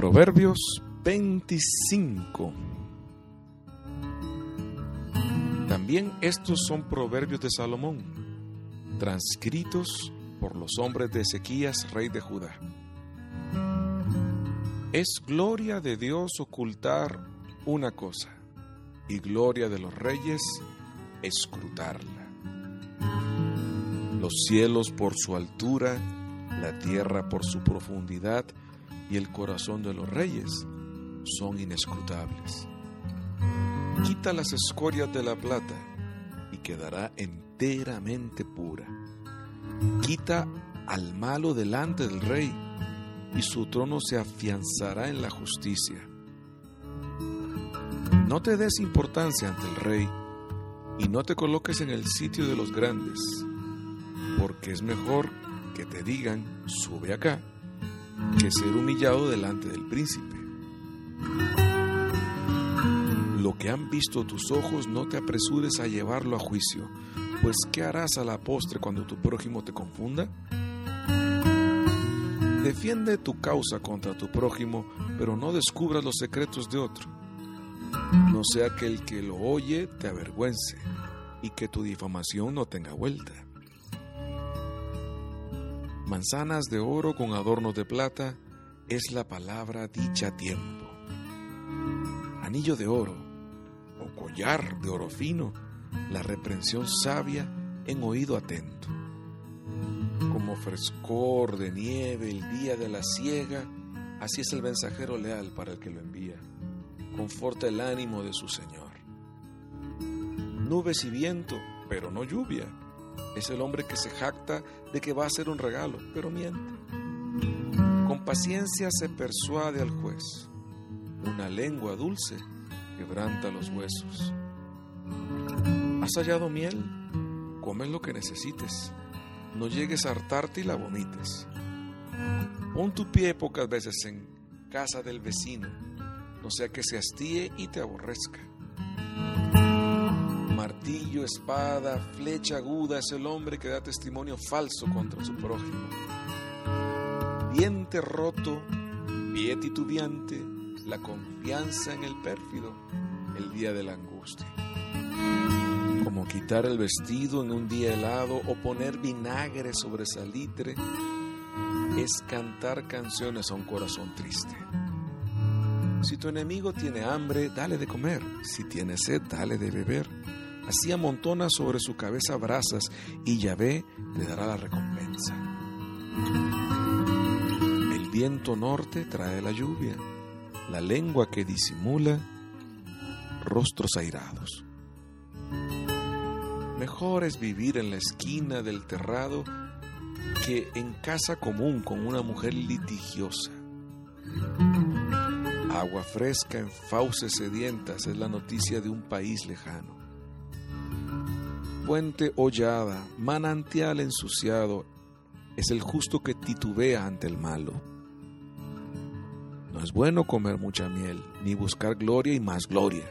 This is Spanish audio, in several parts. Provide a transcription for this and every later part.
Proverbios 25. También estos son proverbios de Salomón, transcritos por los hombres de Ezequías, rey de Judá. Es gloria de Dios ocultar una cosa y gloria de los reyes escrutarla. Los cielos por su altura, la tierra por su profundidad y el corazón de los reyes son inescrutables. Quita las escorias de la plata y quedará enteramente pura. Quita al malo delante del rey y su trono se afianzará en la justicia. No te des importancia ante el rey y no te coloques en el sitio de los grandes, porque es mejor que te digan, sube acá, que ser humillado delante del príncipe. Lo que han visto tus ojos no te apresures a llevarlo a juicio, pues ¿qué harás a la postre cuando tu prójimo te confunda? Defiende tu causa contra tu prójimo, pero no descubras los secretos de otro no sea que el que lo oye te avergüence y que tu difamación no tenga vuelta. Manzanas de oro con adornos de plata es la palabra dicha tiempo. Anillo de oro o collar de oro fino, la reprensión sabia en oído atento. Como frescor de nieve el día de la siega, así es el mensajero leal para el que lo envía conforta el ánimo de su Señor. Nubes y viento, pero no lluvia. Es el hombre que se jacta de que va a ser un regalo, pero miente. Con paciencia se persuade al juez. Una lengua dulce quebranta los huesos. ¿Has hallado miel? Come lo que necesites. No llegues a hartarte y la vomites. Pon tu pie pocas veces en casa del vecino no sea que se hastíe y te aborrezca. Martillo, espada, flecha aguda es el hombre que da testimonio falso contra su prójimo. Diente roto, pie titubeante, la confianza en el pérfido, el día de la angustia. Como quitar el vestido en un día helado o poner vinagre sobre salitre, es cantar canciones a un corazón triste. Si tu enemigo tiene hambre, dale de comer. Si tiene sed, dale de beber. Así amontona sobre su cabeza brasas y Yahvé le dará la recompensa. El viento norte trae la lluvia, la lengua que disimula rostros airados. Mejor es vivir en la esquina del terrado que en casa común con una mujer litigiosa. Agua fresca en fauces sedientas es la noticia de un país lejano. Fuente hollada, manantial ensuciado, es el justo que titubea ante el malo. No es bueno comer mucha miel, ni buscar gloria y más gloria.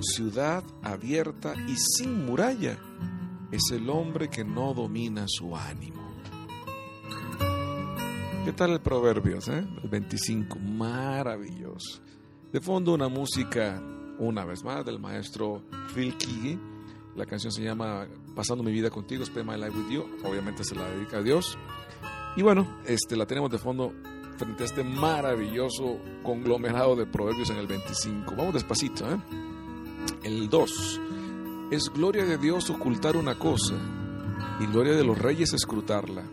Ciudad abierta y sin muralla es el hombre que no domina su ánimo. ¿Qué tal el Proverbios? Eh? El 25, maravilloso. De fondo una música, una vez más, del maestro Phil Keaggy. La canción se llama Pasando mi vida contigo, Spend My Life With You. Obviamente se la dedica a Dios. Y bueno, este, la tenemos de fondo frente a este maravilloso conglomerado de proverbios en el 25. Vamos despacito, ¿eh? El 2. Es gloria de Dios ocultar una cosa y gloria de los reyes escrutarla.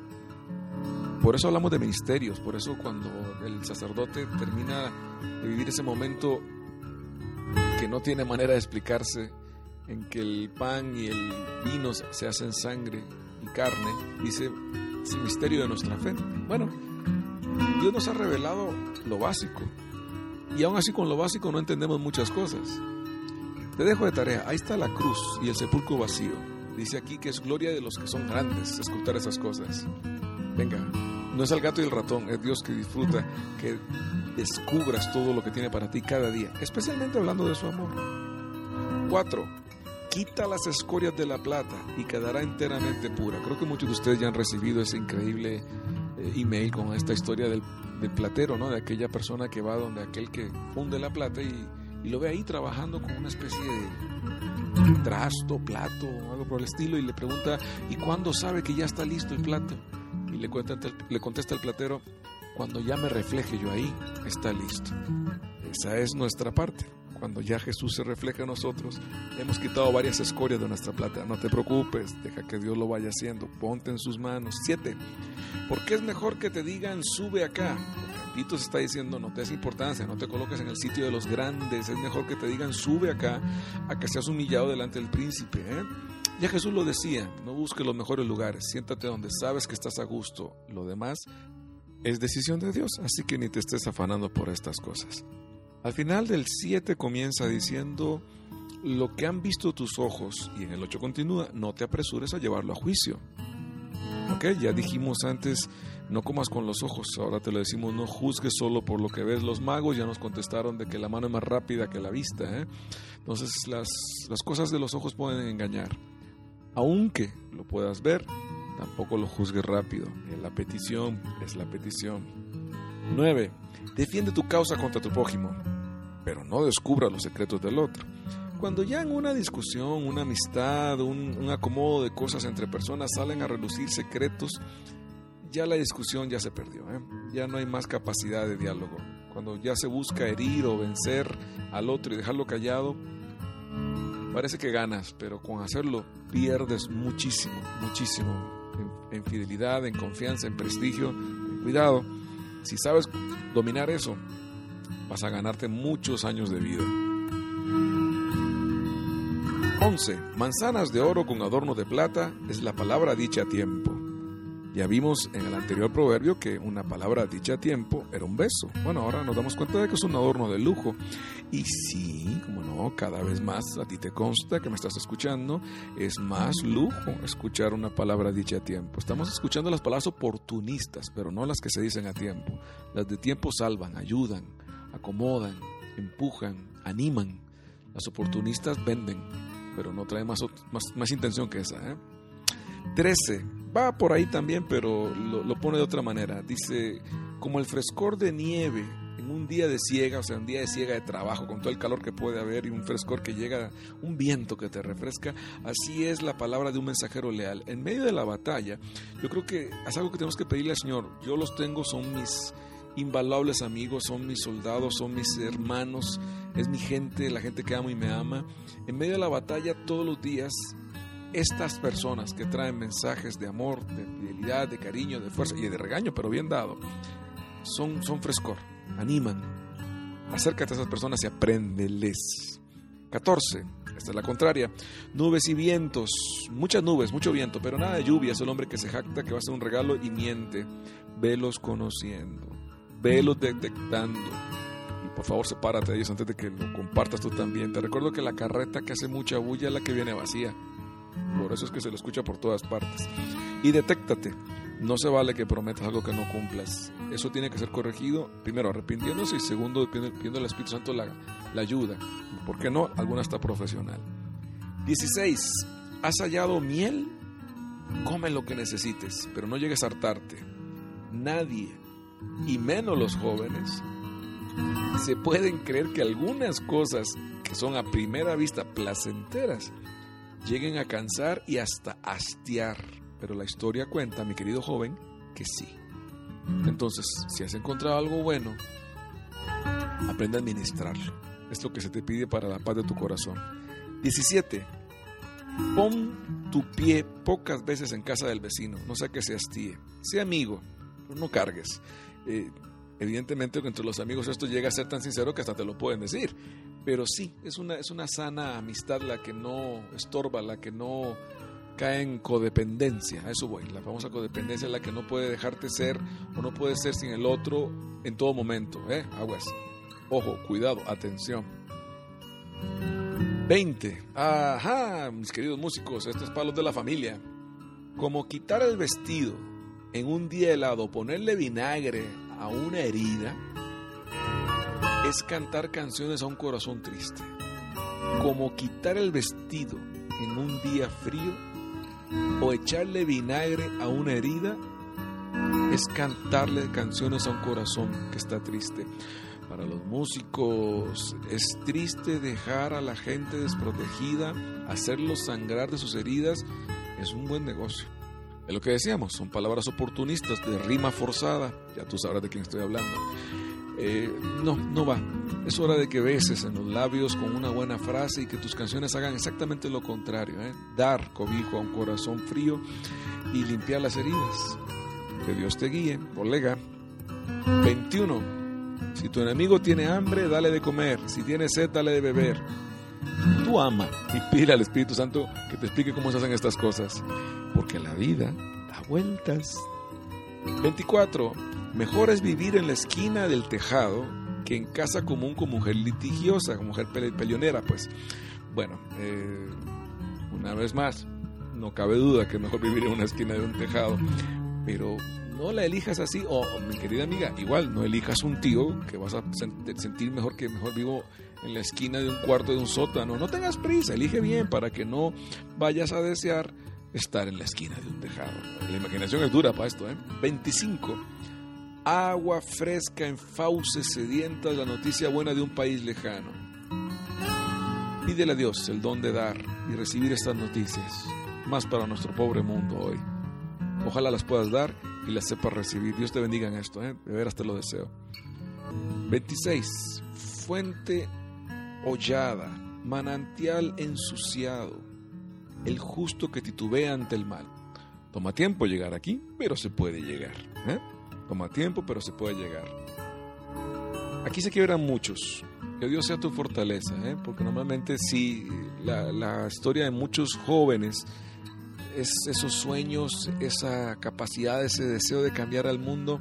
Por eso hablamos de ministerios, por eso cuando el sacerdote termina de vivir ese momento que no tiene manera de explicarse, en que el pan y el vino se hacen sangre y carne, dice, es el misterio de nuestra fe. Bueno, Dios nos ha revelado lo básico, y aún así con lo básico no entendemos muchas cosas. Te dejo de tarea, ahí está la cruz y el sepulcro vacío. Dice aquí que es gloria de los que son grandes escuchar esas cosas. Venga, no es el gato y el ratón, es Dios que disfruta que descubras todo lo que tiene para ti cada día, especialmente hablando de su amor. 4. Quita las escorias de la plata y quedará enteramente pura. Creo que muchos de ustedes ya han recibido ese increíble eh, email con esta historia del platero, ¿no? De aquella persona que va donde aquel que funde la plata y, lo ve ahí trabajando con una especie de trasto, plato o algo por el estilo y le pregunta, ¿y cuándo sabe que ya está listo el plato? Y le, le contesta el platero, cuando ya me refleje yo ahí, está listo. Esa es nuestra parte. Cuando ya Jesús se refleja en nosotros, hemos quitado varias escorias de nuestra plata. No te preocupes, deja que Dios lo vaya haciendo. Ponte en sus manos. Siete. Porque es mejor que te digan, sube acá. Tito se está diciendo, no te des importancia, no te coloques en el sitio de los grandes. Es mejor que te digan, sube acá, a que seas humillado delante del príncipe. ¿eh? Ya Jesús lo decía, no busques los mejores lugares, siéntate donde sabes que estás a gusto. Lo demás es decisión de Dios, así que ni te estés afanando por estas cosas. Al final del 7 comienza diciendo, lo que han visto tus ojos, y en el 8 continúa, no te apresures a llevarlo a juicio. Ok, ya dijimos antes, no comas con los ojos, ahora te lo decimos, no juzgues solo por lo que ves. Los magos ya nos contestaron de que la mano es más rápida que la vista. ¿eh? Entonces las, las cosas de los ojos pueden engañar. Aunque lo puedas ver, tampoco lo juzgues rápido. La petición es la petición. 9. Defiende tu causa contra tu prójimo, pero no descubra los secretos del otro. Cuando ya en una discusión, una amistad, un, acomodo de cosas entre personas salen a relucir secretos, ya la discusión ya se perdió, ¿eh? ya no hay más capacidad de diálogo. Cuando ya se busca herir o vencer al otro y dejarlo callado, parece que ganas, pero con hacerlo pierdes muchísimo, muchísimo en, fidelidad, en confianza, en prestigio, en cuidado. Si sabes dominar eso, vas a ganarte muchos años de vida. 11. Manzanas de oro con adorno de plata es la palabra dicha a tiempo. Ya vimos en el anterior proverbio que una palabra dicha a tiempo era un beso. Bueno, ahora nos damos cuenta de que es un adorno de lujo. Y sí, como no, cada vez más a ti te consta que me estás escuchando, es más lujo escuchar una palabra dicha a tiempo. Estamos escuchando las palabras oportunistas, pero no las que se dicen a tiempo. Las de tiempo salvan, ayudan, acomodan, empujan, animan. Las oportunistas venden, pero no traen más, más, intención que esa. ¿eh? 13 va por ahí también, pero lo, pone de otra manera. Dice, como el frescor de nieve en un día de ciega, o sea, un día de ciega de trabajo, con todo el calor que puede haber y un frescor que llega, un viento que te refresca, así es la palabra de un mensajero leal. En medio de la batalla, yo creo que es algo que tenemos que pedirle al Señor. Yo los tengo, son mis invaluables amigos, son mis soldados, son mis hermanos, es mi gente, la gente que amo y me ama. En medio de la batalla, todos los días, estas personas que traen mensajes de amor, de fidelidad, de cariño, de fuerza y de regaño, pero bien dado, son, son frescor, animan. Acércate a esas personas y apréndeles. 14. Esta es la contraria. Nubes y vientos. Muchas nubes, mucho viento, pero nada de lluvia. Es el hombre que se jacta, que va a ser un regalo y miente. Velos conociendo. Velos detectando. Y por favor, sepárate de ellos antes de que lo compartas tú también. Te recuerdo que la carreta que hace mucha bulla es la que viene vacía. Por eso es que se lo escucha por todas partes. Y detéctate. No se vale que prometas algo que no cumplas. Eso tiene que ser corregido, primero arrepintiéndose y segundo pidiendo al Espíritu Santo la, ayuda. ¿Por qué no? Alguna está profesional. 16. ¿Has hallado miel? Come lo que necesites, pero no llegues a hartarte. Nadie, y menos los jóvenes, se pueden creer que algunas cosas que son a primera vista placenteras lleguen a cansar y hasta hastiar. Pero la historia cuenta, mi querido joven, que sí. Entonces, si has encontrado algo bueno, aprende a administrarlo. Es lo que se te pide para la paz de tu corazón. 17. Pon tu pie pocas veces en casa del vecino, no sea que se hastíe. Sea amigo, pero no cargues. Eh, evidentemente, entre los amigos esto llega a ser tan sincero que hasta te lo pueden decir. Pero sí, es una, es una sana amistad la que no estorba, la que no cae en codependencia. A eso voy. La famosa codependencia es la que no puede dejarte ser o no puede ser sin el otro en todo momento. ¿eh? Aguas. Ojo, cuidado, atención. 20. Ajá, mis queridos músicos, estos palos de la familia. Como quitar el vestido en un día helado, ponerle vinagre a una herida es cantar canciones a un corazón triste, como quitar el vestido en un día frío o echarle vinagre a una herida es cantarle canciones a un corazón que está triste. Para los músicos es triste dejar a la gente desprotegida, hacerlos sangrar de sus heridas. Es un buen negocio. Es lo que decíamos, son palabras oportunistas de rima forzada. Ya tú sabrás de quién estoy hablando. Eh, no, no va. Es hora de que beses en los labios con una buena frase y que tus canciones hagan exactamente lo contrario. ¿eh? Dar cobijo a un corazón frío y limpiar las heridas. Que Dios te guíe, colega. 21. Si tu enemigo tiene hambre, dale de comer. Si tiene sed, dale de beber. Ama y pide al Espíritu Santo que te explique cómo se hacen estas cosas. Porque la vida da vueltas. 24. Mejor es vivir en la esquina del tejado que en casa común con mujer litigiosa, con mujer peleonera, pues. Bueno, eh, una vez más, no cabe duda que es mejor vivir en una esquina de un tejado, pero no la elijas así, o mi querida amiga, igual no elijas un tío que vas a sentir mejor que mejor vivo en la esquina de un cuarto de un sótano. No tengas prisa, elige bien para que no vayas a desear estar en la esquina de un tejado. La imaginación es dura para esto, ¿eh? 25. Agua fresca en fauces sedientas, la noticia buena de un país lejano. Pídele a Dios el don de dar y recibir estas noticias, más para nuestro pobre mundo hoy. Ojalá las puedas dar y las sepas recibir. Dios te bendiga en esto, ¿eh? de veras te lo deseo. 26. Fuente hollada, manantial ensuciado, el justo que titubea ante el mal. Toma tiempo llegar aquí, pero se puede llegar. ¿eh? Toma tiempo, pero se puede llegar. Aquí se quiebran muchos. Que Dios sea tu fortaleza, ¿eh? porque normalmente sí, la, la historia de muchos jóvenes es esos sueños, esa capacidad, ese deseo de cambiar al mundo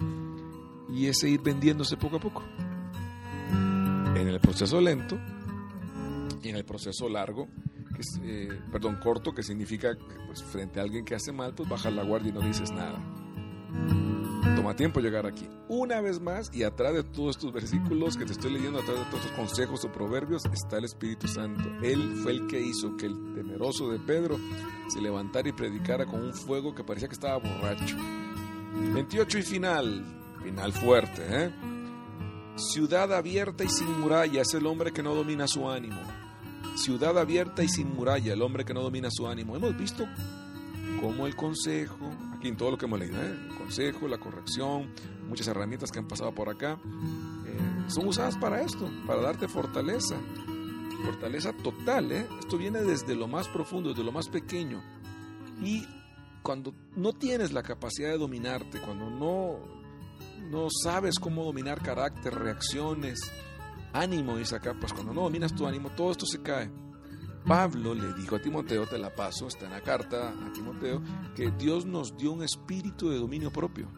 y ese ir vendiéndose poco a poco. En el proceso lento y en el proceso largo, que eh, perdón, corto, que significa pues, frente a alguien que hace mal, pues bajas la guardia y no dices nada. Toma tiempo llegar aquí. Una vez más, y atrás de todos estos versículos que te estoy leyendo, atrás de todos estos consejos o proverbios, está el Espíritu Santo. Él fue el que hizo que el temeroso de Pedro se levantara y predicara con un fuego que parecía que estaba borracho. 28 y final, final fuerte, ¿eh? Ciudad abierta y sin muralla es el hombre que no domina su ánimo. Ciudad abierta y sin muralla, el hombre que no domina su ánimo. Hemos visto cómo el consejo, en todo lo que hemos leído, ¿eh? el consejo, la corrección, muchas herramientas que han pasado por acá, eh, son usadas para esto, para darte fortaleza. Fortaleza total, ¿eh? Esto viene desde lo más profundo, desde lo más pequeño. Y cuando no tienes la capacidad de dominarte, cuando no, no sabes cómo dominar carácter, reacciones, ánimo, dice acá, pues cuando no dominas tu ánimo, todo esto se cae. Pablo le dijo a Timoteo, te la paso, está en la carta a Timoteo, que Dios nos dio un espíritu de dominio propio.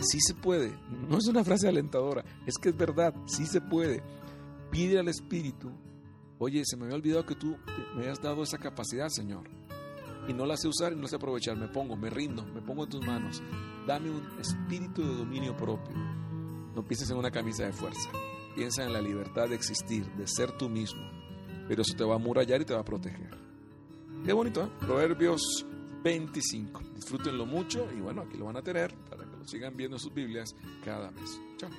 Sí se puede, no es una frase alentadora, es que es verdad, sí se puede. Pide al espíritu, oye, se me había olvidado que tú me hayas dado esa capacidad, Señor. Y no la sé usar y no la sé aprovechar, me pongo, me rindo, me pongo en tus manos. Dame un espíritu de dominio propio. No pienses en una camisa de fuerza. Piensa en la libertad de existir, de ser tú mismo. Pero eso te va a murallar y te va a proteger. Qué bonito, ¿eh? Proverbios 25. Disfrútenlo mucho y bueno, aquí lo van a tener para que lo sigan viendo en sus Biblias cada mes. Chao.